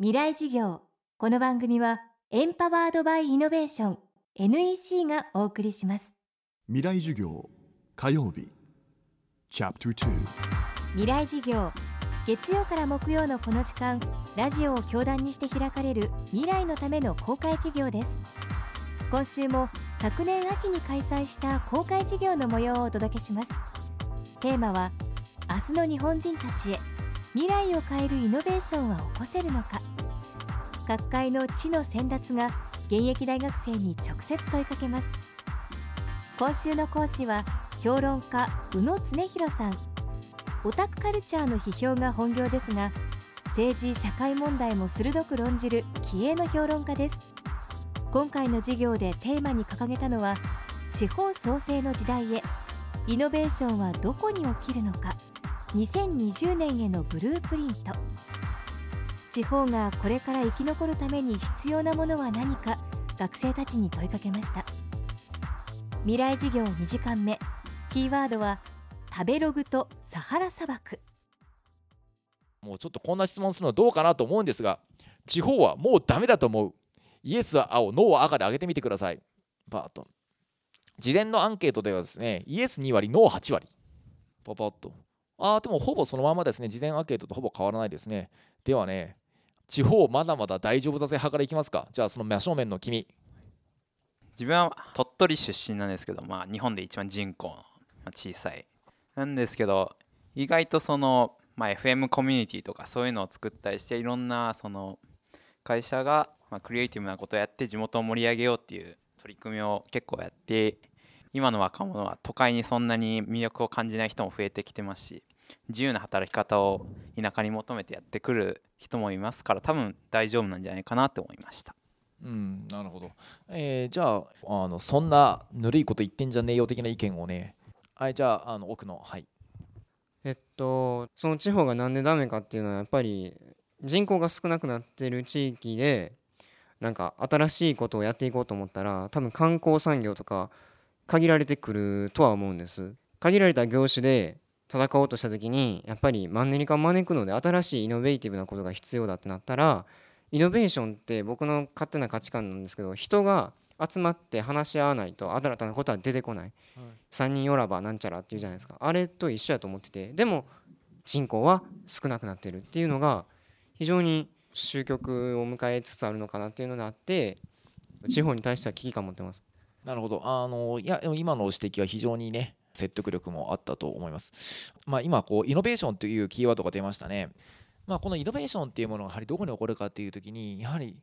未来事業。この番組はエンパワードバイイノベーション NEC がお送りします。未来授業火曜日。チャプター未来事業。月曜から木曜のこの時間ラジオを教壇にして開かれる未来のための公開事業です。今週も昨年秋に開催した公開事業の模様をお届けします。テーマは明日の日本人たちへ未来を変えるイノベーションは起こせるのか。各界の知の先達が現役大学生に直接問いかけます。今週の講師は評論家宇野恒弘さん。オタクカルチャーの批評が本業ですが政治社会問題も鋭く論じる気鋭の評論家です。今回の授業でテーマに掲げたのは地方創生の時代へイノベーションはどこに起きるのか。2020年へのブループリント。地方がこれから生き残るために必要なものは何か学生たちに問いかけました。未来事業2時間目。キーワードは食べログとサハラ砂漠。もうちょっとこんな質問するのどうかなと思うんですが地方はもうダメだと思う。イエスは青ノーは赤で上げてみてください。バーッと。事前のアンケートではですねイエス2割ノー8割。パパッと。ああ、でもほぼそのままですね。事前アンケートとほぼ変わらないですね。ではね、地方まだまだ大丈夫だぜ派からいきますか。じゃあその真正面の君。自分は鳥取出身なんですけど、まあ、日本で一番人口の小さい。なんですけど、意外とその、まあ、FM コミュニティとかそういうのを作ったりしていろんなその会社が、まあ、クリエイティブなことをやって地元を盛り上げようっていう取り組みを結構やって今の若者は都会にそんなに魅力を感じない人も増えてきてますし自由な働き方を田舎に求めてやってくる人もいますから多分大丈夫なんじゃないかなと思いました。うん、なるほど、えー、じゃああのそんなぬるいこと言ってんじゃねえよ的な意見をね。はいじゃああの奥のはい。えっとその地方がなんでダメかっていうのはやっぱり人口が少なくなってる地域でなんか新しいことをやっていこうと思ったら多分観光産業とか限られてくるとは思うんです。限られた業種で戦おうとした時にやっぱりマンネリ化を招くので新しいイノベーティブなことが必要だってなったらイノベーションって僕の勝手な価値観なんですけど人が集まって話し合わないと新たなことは出てこない、はい、3人よらばなんちゃらっていうじゃないですか。あれと一緒やと思ってて。でも人口は少なくなってるっていうのが非常に終局を迎えつつあるのかなっていうのがあって地方に対しては危機感を持ってます。なるほどあのいや今の指摘は非常にね説得力もあったと思います。まあ、今こうイノベーションというキーワードが出ましたね。まあ、このイノベーションっていうものがやはりどこに起こるかっていう時にやはり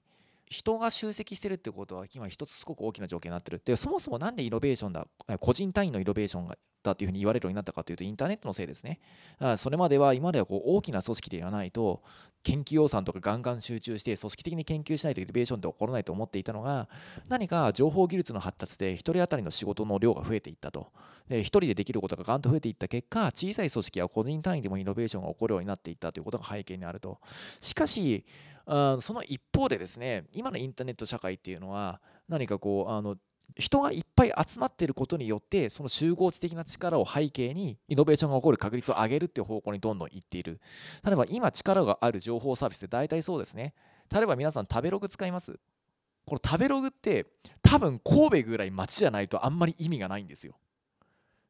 人が集積してるってことは今一つすごく大きな条件になってるでそもそも何でイノベーションだ個人単位のイノベーションがだっていうふうに言われるようになったかというとインターネットのせいですね。だからそれまでは今まではこう大きな組織でやらないと研究予算とかガンガン集中して組織的に研究しないとイノベーションって起こらないと思っていたのが何か情報技術の発達で1人当たりの仕事の量が増えていったと。で1人でできることがガンと増えていった結果小さい組織や個人単位でもイノベーションが起こるようになっていったということが背景にあると。しかしその一方でですね今のインターネット社会っていうのは何かこうあの人がいっぱい集まっていることによってその集合値的な力を背景にイノベーションが起こる確率を上げるっていう方向にどんどんいっている。例えば今力がある情報サービスって大体そうですね。例えば皆さん食べログ使います。この食べログって多分神戸ぐらい街じゃないとあんまり意味がないんですよ。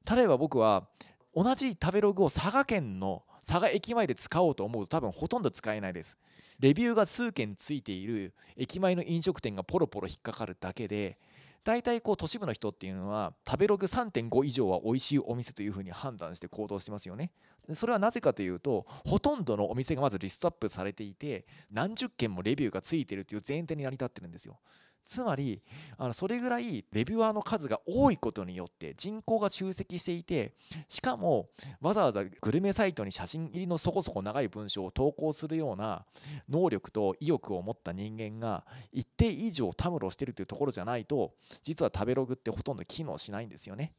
例えば僕は同じ食べログを佐賀県の佐賀駅前で使おうと思うと多分ほとんど使えないです。レビューが数件ついている駅前の飲食店がポロポロ引っかかるだけで大体こう都市部の人っていうのは食べログ3.5以上は美味しいお店というふうに判断して行動してますよね。それはなぜかというとほとんどのお店がまずリストアップされていて何十件もレビューがついてるという前提に成り立ってるんですよ。つまりあのそれぐらいレビュアーの数が多いことによって人口が集積していてしかもわざわざグルメサイトに写真入りのそこそこ長い文章を投稿するような能力と意欲を持った人間が一定以上たむろしてるというところじゃないと実は食べログってほとんど機能しないんですよね。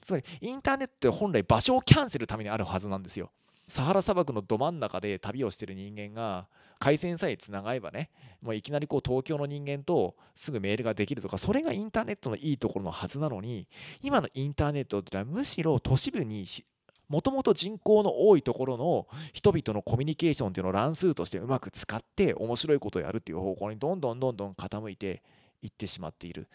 つまりインターネットって本来場所をキャンセルためにあるはずなんですよ。サハラ砂漠のど真ん中で旅をしてる人間が回線さえつながればねもういきなりこう東京の人間とすぐメールができるとかそれがインターネットのいいところのはずなのに今のインターネットってのはむしろ都市部にもともと人口の多いところの人々のコミュニケーションっていうのを乱数としてうまく使って面白いことをやるっていう方向にどんどんどんどん傾いていってしまっている。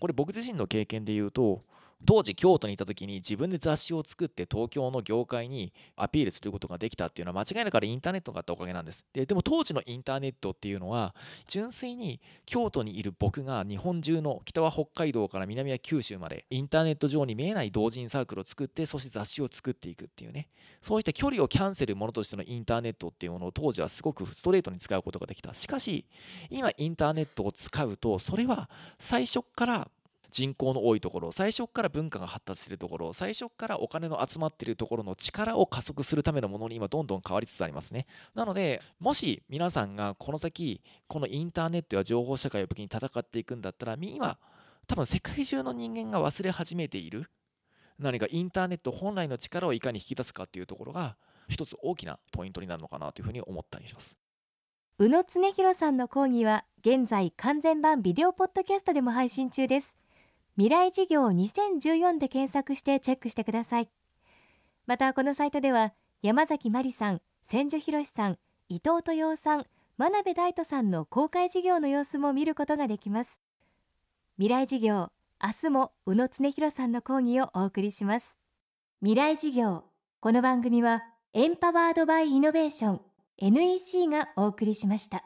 これ僕自身の経験で言うと当時京都にいた時に自分で雑誌を作って東京の業界にアピールすることができたっていうのは間違いなくインターネットがあったおかげなんです。ででも当時のインターネットっていうのは純粋に京都にいる僕が日本中の北は北海道から南は九州までインターネット上に見えない同人サークルを作ってそして雑誌を作っていくっていうね。そうした距離をキャンセルものとしてのインターネットっていうものを当時はすごくストレートに使うことができた。しかし今インターネットを使うとそれは最初から人口の多いところ最初から文化が発達しているところ最初からお金の集まっているところの力を加速するためのものに今どんどん変わりつつありますね。なのでもし皆さんがこの先このインターネットや情報社会を武器に戦っていくんだったら今多分世界中の人間が忘れ始めている。何かインターネット本来の力をいかに引き出すかっていうところが一つ大きなポイントになるのかなというふうに思ったりします。宇野恒弘さんの講義は現在完全版ビデオポッドキャストでも配信中です。未来事業2014で検索してチェックしてください。またこのサイトでは山崎真理さん千住博さん伊藤豊さん真鍋大斗さんの公開事業の様子も見ることができます。未来事業明日も宇野恒弘さんの講義をお送りします。未来事業この番組はエンパワードバイイノベーション NEC がお送りしました。